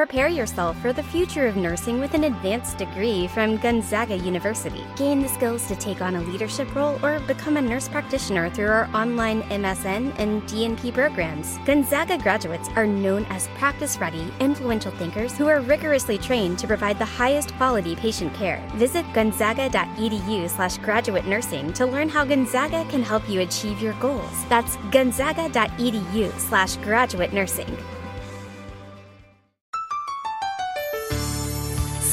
Prepare yourself for the future of nursing with an advanced degree from Gonzaga University. Gain the skills to take on a leadership role or become a nurse practitioner through our online MSN and DNP programs. Gonzaga graduates are known as practice ready, influential thinkers who are rigorously trained to provide the highest quality patient care. Visit gonzaga.edu slash graduate nursing to learn how Gonzaga can help you achieve your goals. That's gonzaga.edu slash graduate nursing.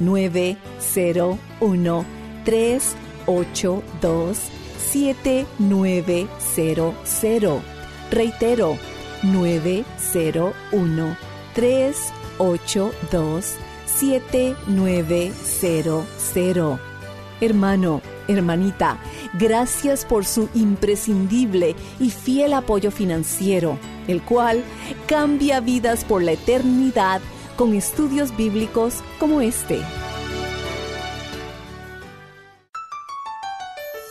901-382-7900. Reitero, 901-382-7900. Hermano, hermanita, gracias por su imprescindible y fiel apoyo financiero, el cual cambia vidas por la eternidad con estudios bíblicos como este.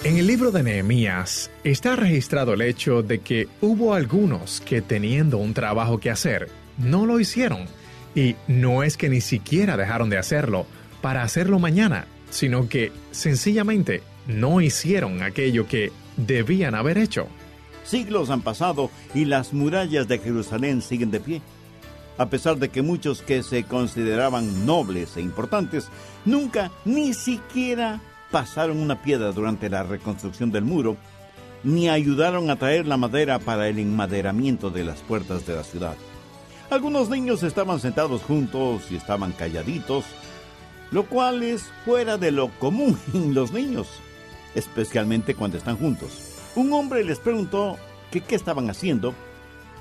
En el libro de Nehemías está registrado el hecho de que hubo algunos que teniendo un trabajo que hacer, no lo hicieron. Y no es que ni siquiera dejaron de hacerlo para hacerlo mañana, sino que sencillamente no hicieron aquello que debían haber hecho. Siglos han pasado y las murallas de Jerusalén siguen de pie. A pesar de que muchos que se consideraban nobles e importantes nunca ni siquiera pasaron una piedra durante la reconstrucción del muro, ni ayudaron a traer la madera para el enmaderamiento de las puertas de la ciudad. Algunos niños estaban sentados juntos y estaban calladitos, lo cual es fuera de lo común en los niños, especialmente cuando están juntos. Un hombre les preguntó qué estaban haciendo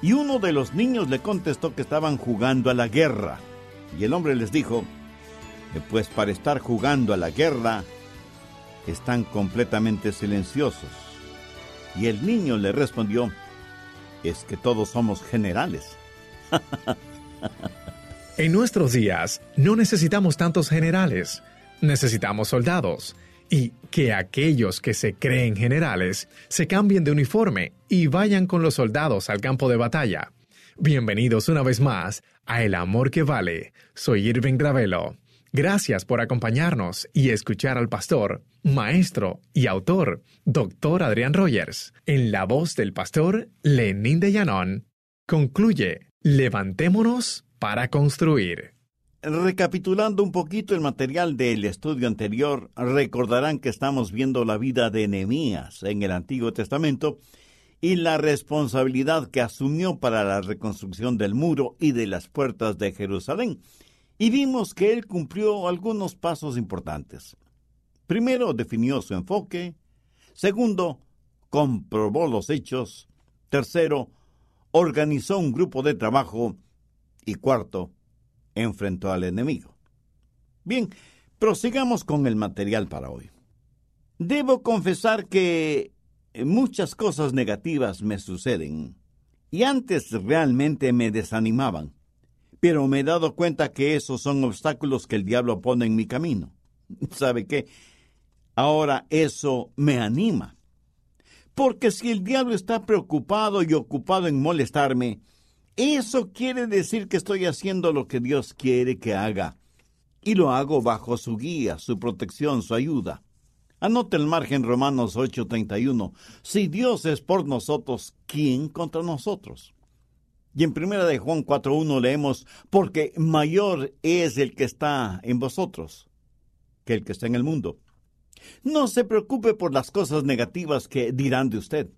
y uno de los niños le contestó que estaban jugando a la guerra. Y el hombre les dijo, pues para estar jugando a la guerra están completamente silenciosos. Y el niño le respondió, es que todos somos generales. en nuestros días no necesitamos tantos generales, necesitamos soldados. Y que aquellos que se creen generales se cambien de uniforme y vayan con los soldados al campo de batalla. Bienvenidos una vez más a El Amor que Vale. Soy Irving Gravelo. Gracias por acompañarnos y escuchar al pastor, maestro y autor, Dr. Adrián Rogers, en la voz del pastor Lenín de Llanón. Concluye, levantémonos para construir. Recapitulando un poquito el material del estudio anterior, recordarán que estamos viendo la vida de Nehemías en el Antiguo Testamento y la responsabilidad que asumió para la reconstrucción del muro y de las puertas de Jerusalén. Y vimos que él cumplió algunos pasos importantes. Primero, definió su enfoque. Segundo, comprobó los hechos. Tercero, organizó un grupo de trabajo. Y cuarto, enfrentó al enemigo. Bien, prosigamos con el material para hoy. Debo confesar que muchas cosas negativas me suceden y antes realmente me desanimaban, pero me he dado cuenta que esos son obstáculos que el diablo pone en mi camino. ¿Sabe qué? Ahora eso me anima. Porque si el diablo está preocupado y ocupado en molestarme, eso quiere decir que estoy haciendo lo que Dios quiere que haga. Y lo hago bajo su guía, su protección, su ayuda. Anote el margen Romanos 8:31. Si Dios es por nosotros, ¿quién contra nosotros? Y en primera de Juan 4:1 leemos, porque mayor es el que está en vosotros que el que está en el mundo. No se preocupe por las cosas negativas que dirán de usted.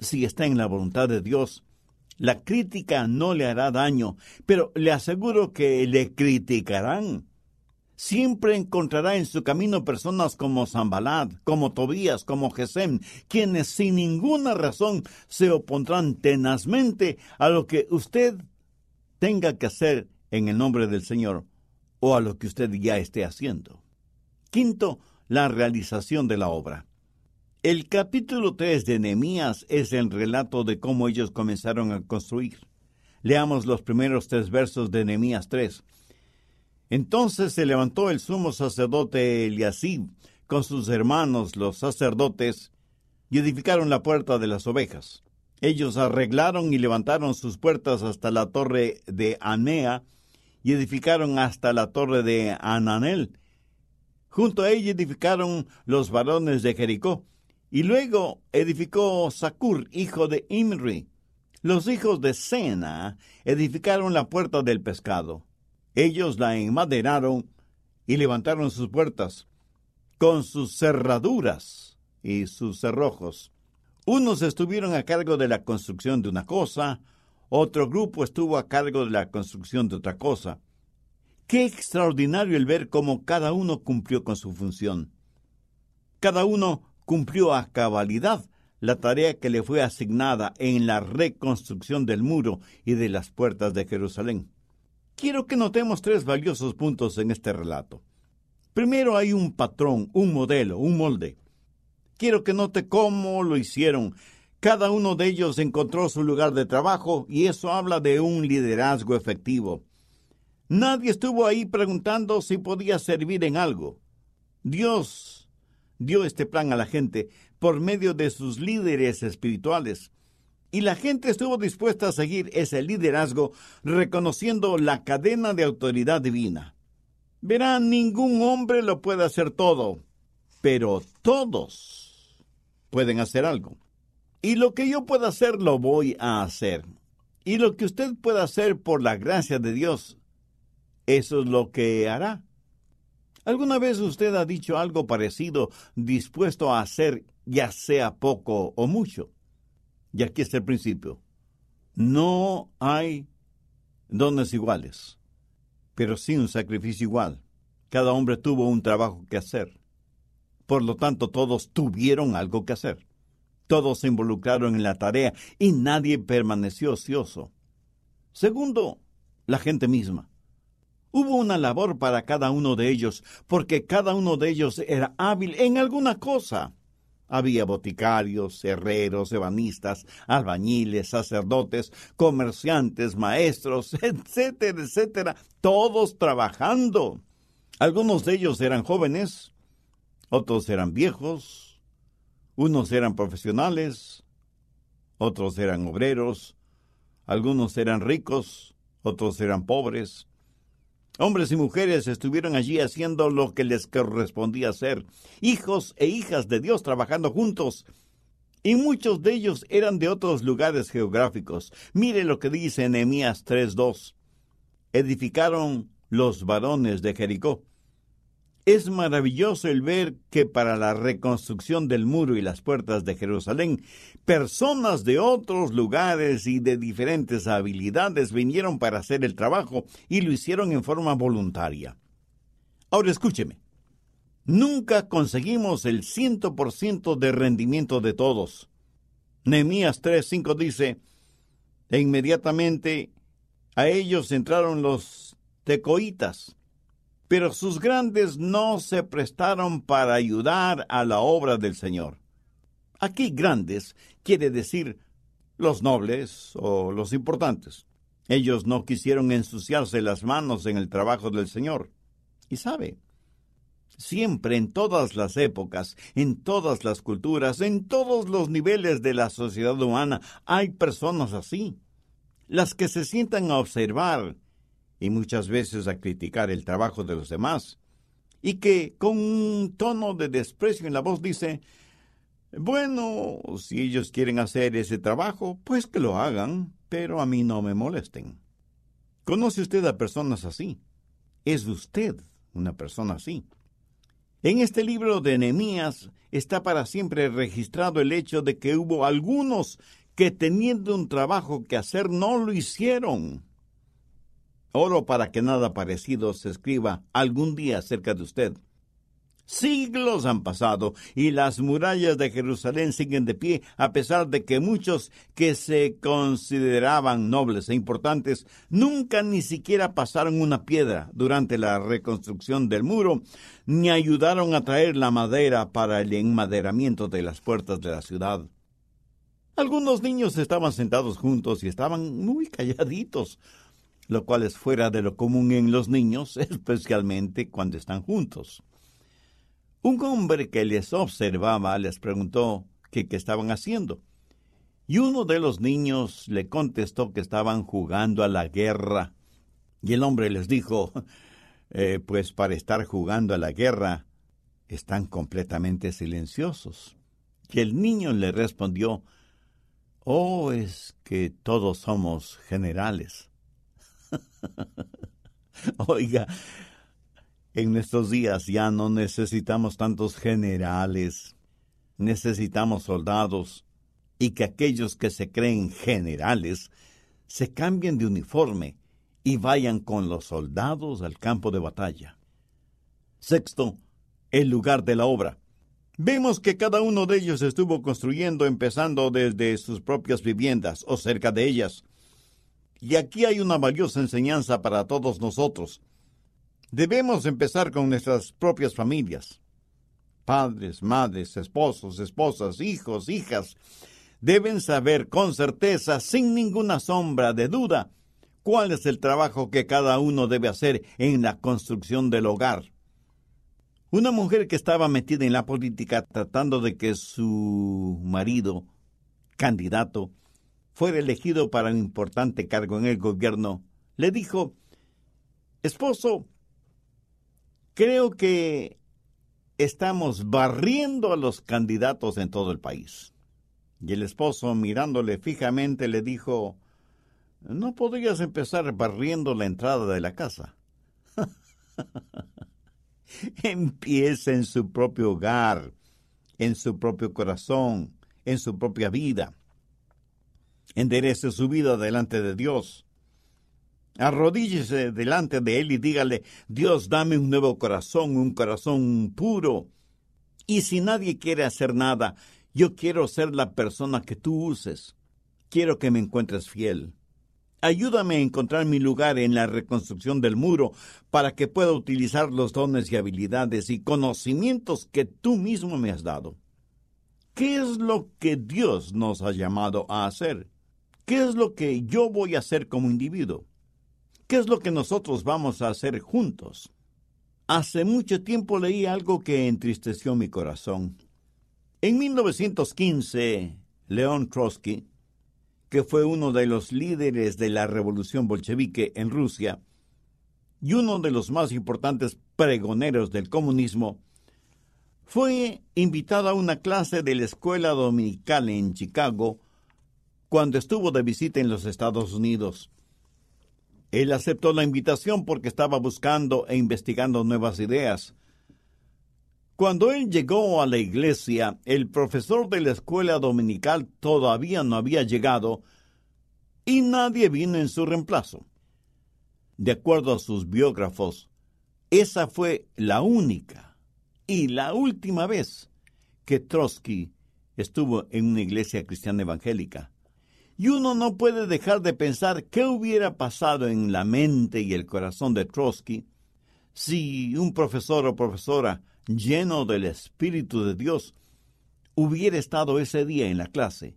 Si está en la voluntad de Dios, La crítica no le hará daño, pero le aseguro que le criticarán. Siempre encontrará en su camino personas como Zambalad, como Tobías, como Gesem, quienes sin ninguna razón se opondrán tenazmente a lo que usted tenga que hacer en el nombre del Señor o a lo que usted ya esté haciendo. Quinto, la realización de la obra. El capítulo 3 de Nehemías es el relato de cómo ellos comenzaron a construir. Leamos los primeros tres versos de Nehemías 3. Entonces se levantó el sumo sacerdote Eliasib con sus hermanos los sacerdotes y edificaron la puerta de las ovejas. Ellos arreglaron y levantaron sus puertas hasta la torre de Anea y edificaron hasta la torre de Ananel. Junto a ella edificaron los varones de Jericó y luego edificó Sacur, hijo de Imri. Los hijos de Sena edificaron la puerta del pescado. Ellos la enmaderaron y levantaron sus puertas, con sus cerraduras y sus cerrojos. Unos estuvieron a cargo de la construcción de una cosa, otro grupo estuvo a cargo de la construcción de otra cosa. Qué extraordinario el ver cómo cada uno cumplió con su función. Cada uno cumplió a cabalidad la tarea que le fue asignada en la reconstrucción del muro y de las puertas de Jerusalén. Quiero que notemos tres valiosos puntos en este relato. Primero hay un patrón, un modelo, un molde. Quiero que note cómo lo hicieron. Cada uno de ellos encontró su lugar de trabajo y eso habla de un liderazgo efectivo. Nadie estuvo ahí preguntando si podía servir en algo. Dios dio este plan a la gente por medio de sus líderes espirituales. Y la gente estuvo dispuesta a seguir ese liderazgo reconociendo la cadena de autoridad divina. Verán, ningún hombre lo puede hacer todo, pero todos pueden hacer algo. Y lo que yo pueda hacer, lo voy a hacer. Y lo que usted pueda hacer por la gracia de Dios, eso es lo que hará. ¿Alguna vez usted ha dicho algo parecido, dispuesto a hacer ya sea poco o mucho? Y aquí está el principio. No hay dones iguales, pero sí un sacrificio igual. Cada hombre tuvo un trabajo que hacer. Por lo tanto, todos tuvieron algo que hacer. Todos se involucraron en la tarea y nadie permaneció ocioso. Segundo, la gente misma. Hubo una labor para cada uno de ellos, porque cada uno de ellos era hábil en alguna cosa. Había boticarios, herreros, ebanistas, albañiles, sacerdotes, comerciantes, maestros, etcétera, etcétera, todos trabajando. Algunos de ellos eran jóvenes, otros eran viejos, unos eran profesionales, otros eran obreros, algunos eran ricos, otros eran pobres. Hombres y mujeres estuvieron allí haciendo lo que les correspondía hacer, hijos e hijas de Dios trabajando juntos. Y muchos de ellos eran de otros lugares geográficos. Mire lo que dice Nehemías 3:2. Edificaron los varones de Jericó. Es maravilloso el ver que para la reconstrucción del muro y las puertas de Jerusalén, personas de otros lugares y de diferentes habilidades vinieron para hacer el trabajo y lo hicieron en forma voluntaria. Ahora escúcheme. Nunca conseguimos el ciento por ciento de rendimiento de todos. Nehemías 3:5 dice, e inmediatamente a ellos entraron los tecoitas pero sus grandes no se prestaron para ayudar a la obra del Señor. Aquí grandes quiere decir los nobles o los importantes. Ellos no quisieron ensuciarse las manos en el trabajo del Señor. Y sabe, siempre en todas las épocas, en todas las culturas, en todos los niveles de la sociedad humana, hay personas así. Las que se sientan a observar y muchas veces a criticar el trabajo de los demás, y que con un tono de desprecio en la voz dice, bueno, si ellos quieren hacer ese trabajo, pues que lo hagan, pero a mí no me molesten. ¿Conoce usted a personas así? ¿Es usted una persona así? En este libro de Nehemías está para siempre registrado el hecho de que hubo algunos que teniendo un trabajo que hacer no lo hicieron. Oro para que nada parecido se escriba algún día acerca de usted. Siglos han pasado y las murallas de Jerusalén siguen de pie a pesar de que muchos que se consideraban nobles e importantes nunca ni siquiera pasaron una piedra durante la reconstrucción del muro ni ayudaron a traer la madera para el enmaderamiento de las puertas de la ciudad. Algunos niños estaban sentados juntos y estaban muy calladitos, lo cual es fuera de lo común en los niños, especialmente cuando están juntos. Un hombre que les observaba les preguntó qué estaban haciendo. Y uno de los niños le contestó que estaban jugando a la guerra. Y el hombre les dijo, eh, pues para estar jugando a la guerra, están completamente silenciosos. Y el niño le respondió, oh, es que todos somos generales. Oiga, en nuestros días ya no necesitamos tantos generales, necesitamos soldados, y que aquellos que se creen generales se cambien de uniforme y vayan con los soldados al campo de batalla. Sexto, el lugar de la obra. Vemos que cada uno de ellos estuvo construyendo empezando desde sus propias viviendas o cerca de ellas. Y aquí hay una valiosa enseñanza para todos nosotros. Debemos empezar con nuestras propias familias. Padres, madres, esposos, esposas, hijos, hijas, deben saber con certeza, sin ninguna sombra de duda, cuál es el trabajo que cada uno debe hacer en la construcción del hogar. Una mujer que estaba metida en la política tratando de que su marido, candidato, fuera elegido para un importante cargo en el gobierno, le dijo, Esposo, Creo que estamos barriendo a los candidatos en todo el país. Y el esposo, mirándole fijamente, le dijo, ¿no podrías empezar barriendo la entrada de la casa? Empieza en su propio hogar, en su propio corazón, en su propia vida. Enderece su vida delante de Dios. Arrodíllese delante de Él y dígale, Dios, dame un nuevo corazón, un corazón puro. Y si nadie quiere hacer nada, yo quiero ser la persona que tú uses. Quiero que me encuentres fiel. Ayúdame a encontrar mi lugar en la reconstrucción del muro para que pueda utilizar los dones y habilidades y conocimientos que tú mismo me has dado. ¿Qué es lo que Dios nos ha llamado a hacer? ¿Qué es lo que yo voy a hacer como individuo? ¿Qué es lo que nosotros vamos a hacer juntos? Hace mucho tiempo leí algo que entristeció mi corazón. En 1915, León Trotsky, que fue uno de los líderes de la revolución bolchevique en Rusia y uno de los más importantes pregoneros del comunismo, fue invitado a una clase de la escuela dominical en Chicago cuando estuvo de visita en los Estados Unidos. Él aceptó la invitación porque estaba buscando e investigando nuevas ideas. Cuando él llegó a la iglesia, el profesor de la escuela dominical todavía no había llegado y nadie vino en su reemplazo. De acuerdo a sus biógrafos, esa fue la única y la última vez que Trotsky estuvo en una iglesia cristiana evangélica. Y uno no puede dejar de pensar qué hubiera pasado en la mente y el corazón de Trotsky si un profesor o profesora lleno del Espíritu de Dios hubiera estado ese día en la clase,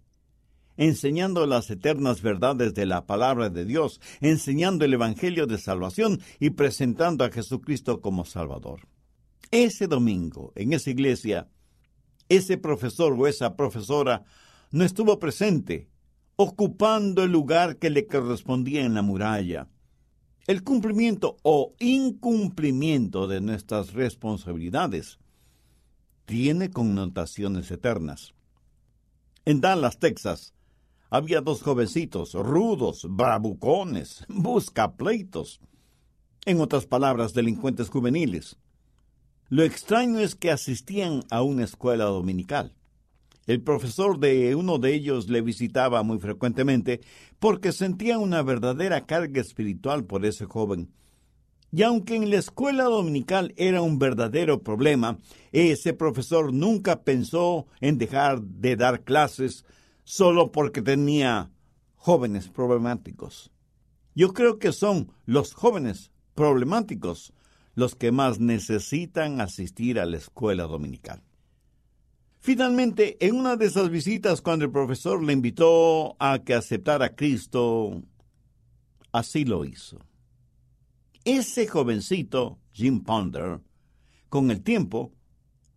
enseñando las eternas verdades de la palabra de Dios, enseñando el Evangelio de salvación y presentando a Jesucristo como Salvador. Ese domingo, en esa iglesia, ese profesor o esa profesora no estuvo presente ocupando el lugar que le correspondía en la muralla. El cumplimiento o incumplimiento de nuestras responsabilidades tiene connotaciones eternas. En Dallas, Texas, había dos jovencitos, rudos, bravucones, buscapleitos, en otras palabras, delincuentes juveniles. Lo extraño es que asistían a una escuela dominical. El profesor de uno de ellos le visitaba muy frecuentemente porque sentía una verdadera carga espiritual por ese joven. Y aunque en la escuela dominical era un verdadero problema, ese profesor nunca pensó en dejar de dar clases solo porque tenía jóvenes problemáticos. Yo creo que son los jóvenes problemáticos los que más necesitan asistir a la escuela dominical. Finalmente, en una de esas visitas, cuando el profesor le invitó a que aceptara a Cristo, así lo hizo. Ese jovencito, Jim Ponder, con el tiempo,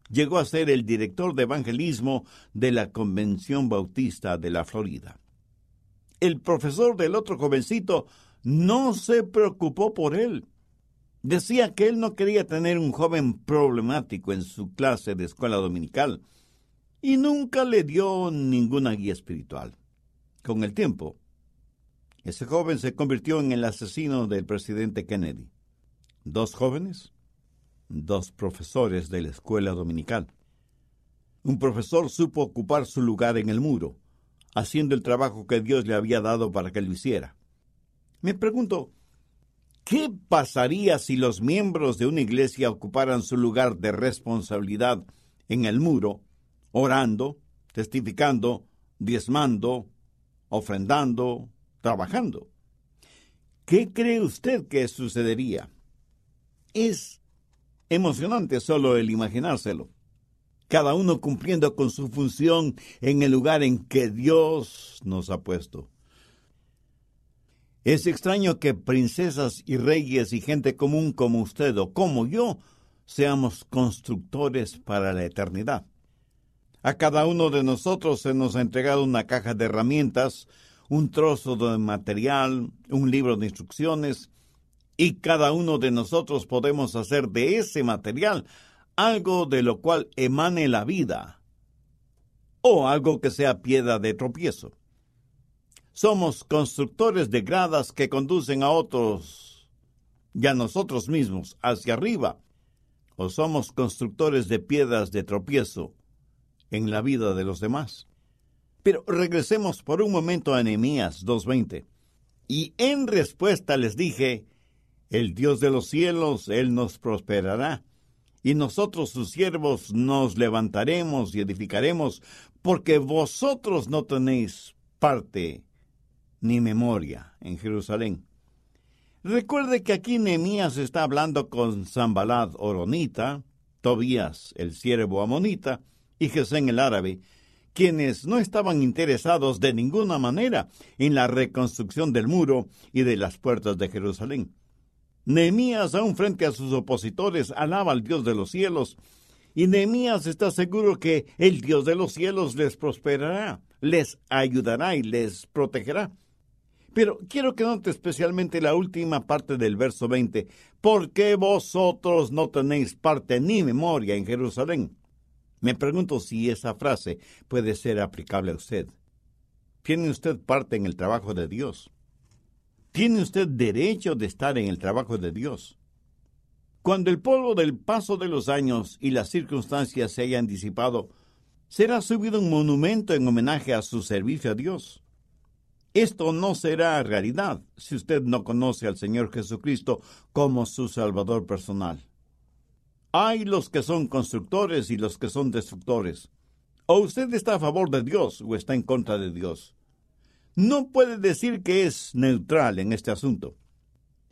llegó a ser el director de evangelismo de la Convención Bautista de la Florida. El profesor del otro jovencito no se preocupó por él. Decía que él no quería tener un joven problemático en su clase de escuela dominical, y nunca le dio ninguna guía espiritual. Con el tiempo, ese joven se convirtió en el asesino del presidente Kennedy. Dos jóvenes, dos profesores de la escuela dominical. Un profesor supo ocupar su lugar en el muro, haciendo el trabajo que Dios le había dado para que lo hiciera. Me pregunto, ¿qué pasaría si los miembros de una iglesia ocuparan su lugar de responsabilidad en el muro orando, testificando, diezmando, ofrendando, trabajando. ¿Qué cree usted que sucedería? Es emocionante solo el imaginárselo. Cada uno cumpliendo con su función en el lugar en que Dios nos ha puesto. Es extraño que princesas y reyes y gente común como usted o como yo seamos constructores para la eternidad. A cada uno de nosotros se nos ha entregado una caja de herramientas, un trozo de material, un libro de instrucciones, y cada uno de nosotros podemos hacer de ese material algo de lo cual emane la vida, o algo que sea piedra de tropiezo. Somos constructores de gradas que conducen a otros y a nosotros mismos hacia arriba, o somos constructores de piedras de tropiezo en la vida de los demás. Pero regresemos por un momento a Nehemías 2.20. Y en respuesta les dije, el Dios de los cielos, Él nos prosperará, y nosotros sus siervos nos levantaremos y edificaremos, porque vosotros no tenéis parte ni memoria en Jerusalén. Recuerde que aquí Nehemías está hablando con Zambalad Oronita, Tobías el siervo amonita, y Gesén el árabe, quienes no estaban interesados de ninguna manera en la reconstrucción del muro y de las puertas de Jerusalén. Nehemías, aún frente a sus opositores, alaba al Dios de los cielos, y Nehemías está seguro que el Dios de los cielos les prosperará, les ayudará y les protegerá. Pero quiero que note especialmente la última parte del verso 20, porque vosotros no tenéis parte ni memoria en Jerusalén. Me pregunto si esa frase puede ser aplicable a usted. ¿Tiene usted parte en el trabajo de Dios? ¿Tiene usted derecho de estar en el trabajo de Dios? Cuando el polvo del paso de los años y las circunstancias se hayan disipado, será subido un monumento en homenaje a su servicio a Dios. Esto no será realidad si usted no conoce al Señor Jesucristo como su Salvador personal. Hay los que son constructores y los que son destructores. O usted está a favor de Dios o está en contra de Dios. No puede decir que es neutral en este asunto.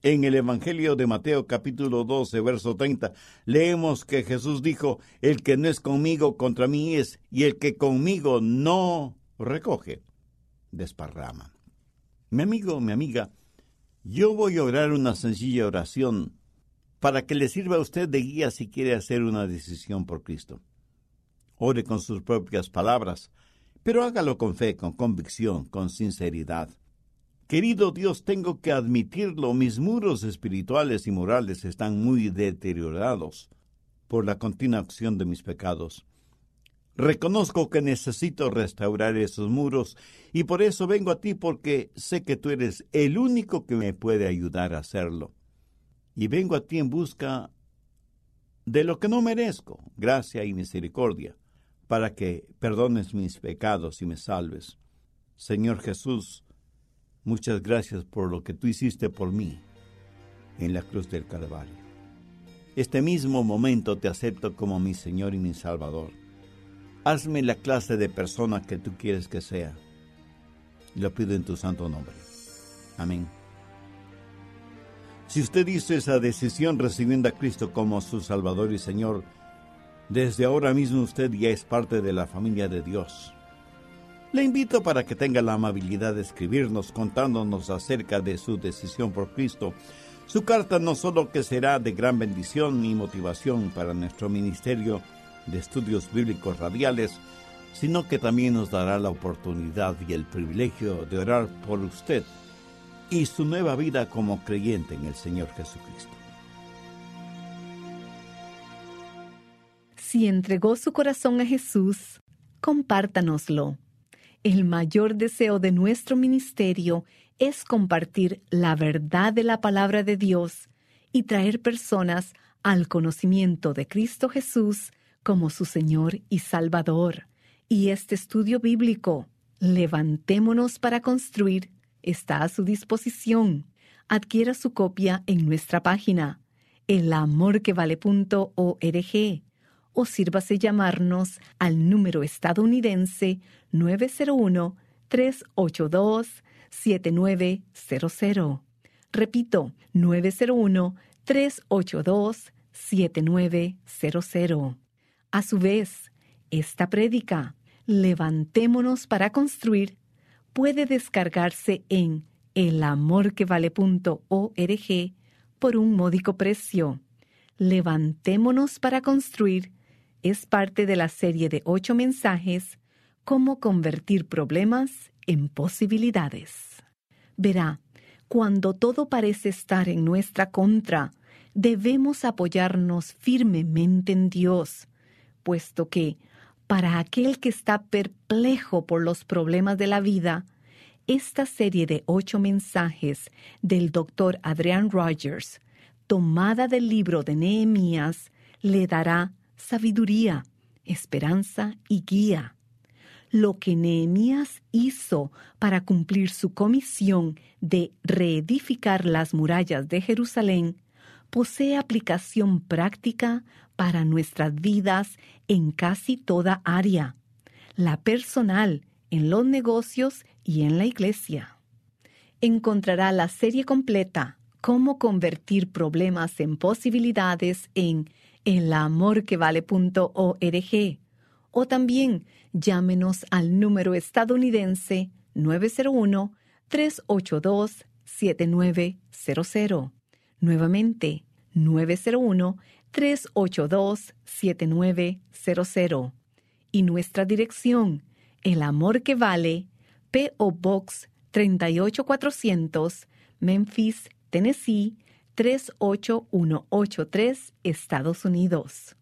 En el Evangelio de Mateo capítulo 12, verso 30, leemos que Jesús dijo, El que no es conmigo contra mí es, y el que conmigo no recoge, desparrama. Mi amigo, mi amiga, yo voy a orar una sencilla oración para que le sirva a usted de guía si quiere hacer una decisión por Cristo. Ore con sus propias palabras, pero hágalo con fe, con convicción, con sinceridad. Querido Dios, tengo que admitirlo, mis muros espirituales y morales están muy deteriorados por la continua acción de mis pecados. Reconozco que necesito restaurar esos muros y por eso vengo a ti porque sé que tú eres el único que me puede ayudar a hacerlo y vengo a ti en busca de lo que no merezco, gracia y misericordia, para que perdones mis pecados y me salves. Señor Jesús, muchas gracias por lo que tú hiciste por mí en la cruz del Calvario. Este mismo momento te acepto como mi Señor y mi Salvador. Hazme la clase de persona que tú quieres que sea. Lo pido en tu santo nombre. Amén. Si usted hizo esa decisión recibiendo a Cristo como su Salvador y Señor, desde ahora mismo usted ya es parte de la familia de Dios. Le invito para que tenga la amabilidad de escribirnos contándonos acerca de su decisión por Cristo su carta no solo que será de gran bendición y motivación para nuestro ministerio de estudios bíblicos radiales, sino que también nos dará la oportunidad y el privilegio de orar por usted y su nueva vida como creyente en el Señor Jesucristo. Si entregó su corazón a Jesús, compártanoslo. El mayor deseo de nuestro ministerio es compartir la verdad de la palabra de Dios y traer personas al conocimiento de Cristo Jesús como su Señor y Salvador. Y este estudio bíblico, Levantémonos para construir, está a su disposición. Adquiera su copia en nuestra página, elamorquevale.org, o sírvase llamarnos al número estadounidense 901 382 7900. Repito, 901-382-7900. A su vez, esta prédica, Levantémonos para construir, puede descargarse en elamorquevale.org por un módico precio. Levantémonos para construir es parte de la serie de ocho mensajes Cómo convertir problemas en posibilidades. Verá, cuando todo parece estar en nuestra contra, debemos apoyarnos firmemente en Dios, puesto que, para aquel que está perplejo por los problemas de la vida, esta serie de ocho mensajes del doctor Adrian Rogers, tomada del libro de Nehemías, le dará sabiduría, esperanza y guía. Lo que Nehemías hizo para cumplir su comisión de reedificar las murallas de Jerusalén posee aplicación práctica para nuestras vidas en casi toda área, la personal, en los negocios y en la iglesia. Encontrará la serie completa Cómo convertir problemas en posibilidades en elamorquevale.org o también llámenos al número estadounidense 901-382-7900. Nuevamente, 901-382-7900. Y nuestra dirección, El Amor que Vale, P.O. Box 38400, Memphis, Tennessee 38183, Estados Unidos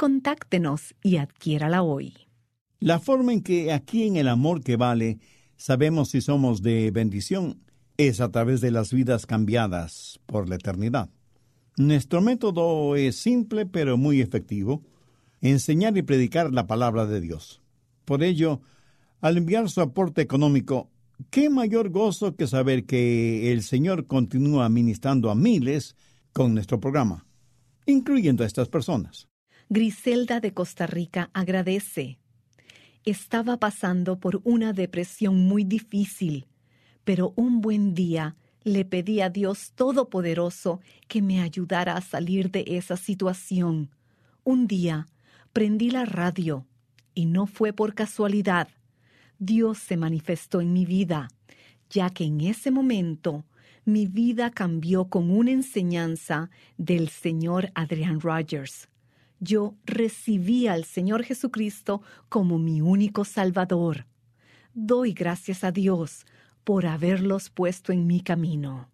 contáctenos y adquiérala hoy. La forma en que aquí en el amor que vale sabemos si somos de bendición es a través de las vidas cambiadas por la eternidad. Nuestro método es simple pero muy efectivo, enseñar y predicar la palabra de Dios. Por ello, al enviar su aporte económico, qué mayor gozo que saber que el Señor continúa ministrando a miles con nuestro programa, incluyendo a estas personas. Griselda de Costa Rica agradece. Estaba pasando por una depresión muy difícil, pero un buen día le pedí a Dios Todopoderoso que me ayudara a salir de esa situación. Un día prendí la radio y no fue por casualidad. Dios se manifestó en mi vida, ya que en ese momento mi vida cambió con una enseñanza del señor Adrian Rogers yo recibí al Señor Jesucristo como mi único Salvador. Doy gracias a Dios por haberlos puesto en mi camino.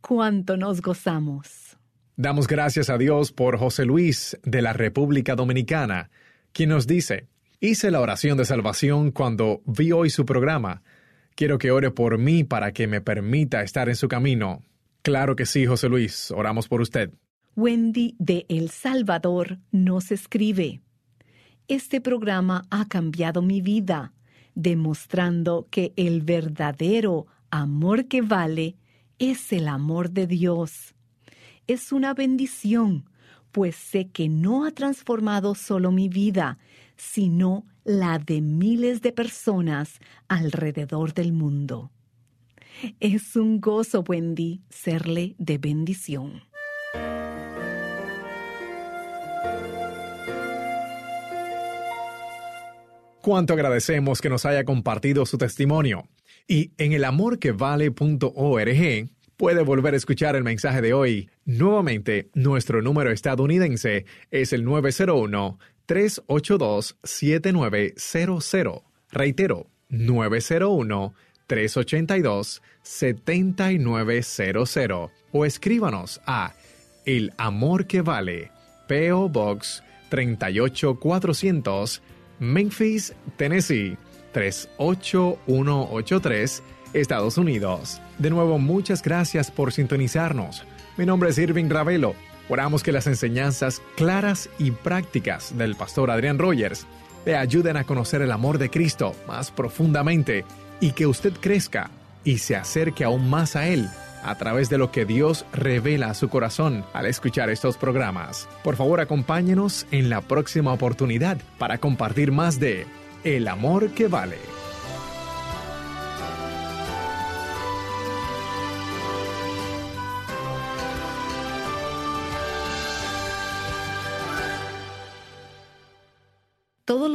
Cuánto nos gozamos. Damos gracias a Dios por José Luis de la República Dominicana, quien nos dice, hice la oración de salvación cuando vi hoy su programa. Quiero que ore por mí para que me permita estar en su camino. Claro que sí, José Luis, oramos por usted. Wendy de El Salvador nos escribe. Este programa ha cambiado mi vida, demostrando que el verdadero amor que vale es el amor de Dios. Es una bendición, pues sé que no ha transformado solo mi vida, sino la de miles de personas alrededor del mundo. Es un gozo, Wendy, serle de bendición. Cuánto agradecemos que nos haya compartido su testimonio. Y en elamorquevale.org puede volver a escuchar el mensaje de hoy. Nuevamente, nuestro número estadounidense es el 901-382-7900. Reitero, 901-382-7900. O escríbanos a El Amor que Vale, PO Box 38400 Memphis, Tennessee 38183, Estados Unidos. De nuevo, muchas gracias por sintonizarnos. Mi nombre es Irving Ravelo. Oramos que las enseñanzas claras y prácticas del pastor Adrián Rogers le ayuden a conocer el amor de Cristo más profundamente y que usted crezca y se acerque aún más a Él a través de lo que Dios revela a su corazón al escuchar estos programas. Por favor, acompáñenos en la próxima oportunidad para compartir más de El amor que vale.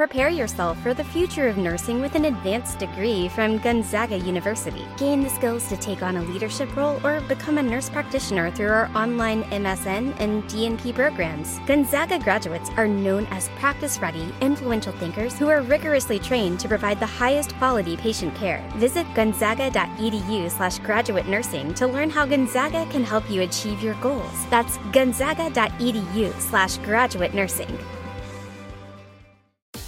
Prepare yourself for the future of nursing with an advanced degree from Gonzaga University. Gain the skills to take on a leadership role or become a nurse practitioner through our online MSN and DNP programs. Gonzaga graduates are known as practice ready, influential thinkers who are rigorously trained to provide the highest quality patient care. Visit gonzaga.edu slash graduate nursing to learn how Gonzaga can help you achieve your goals. That's gonzaga.edu slash graduate nursing.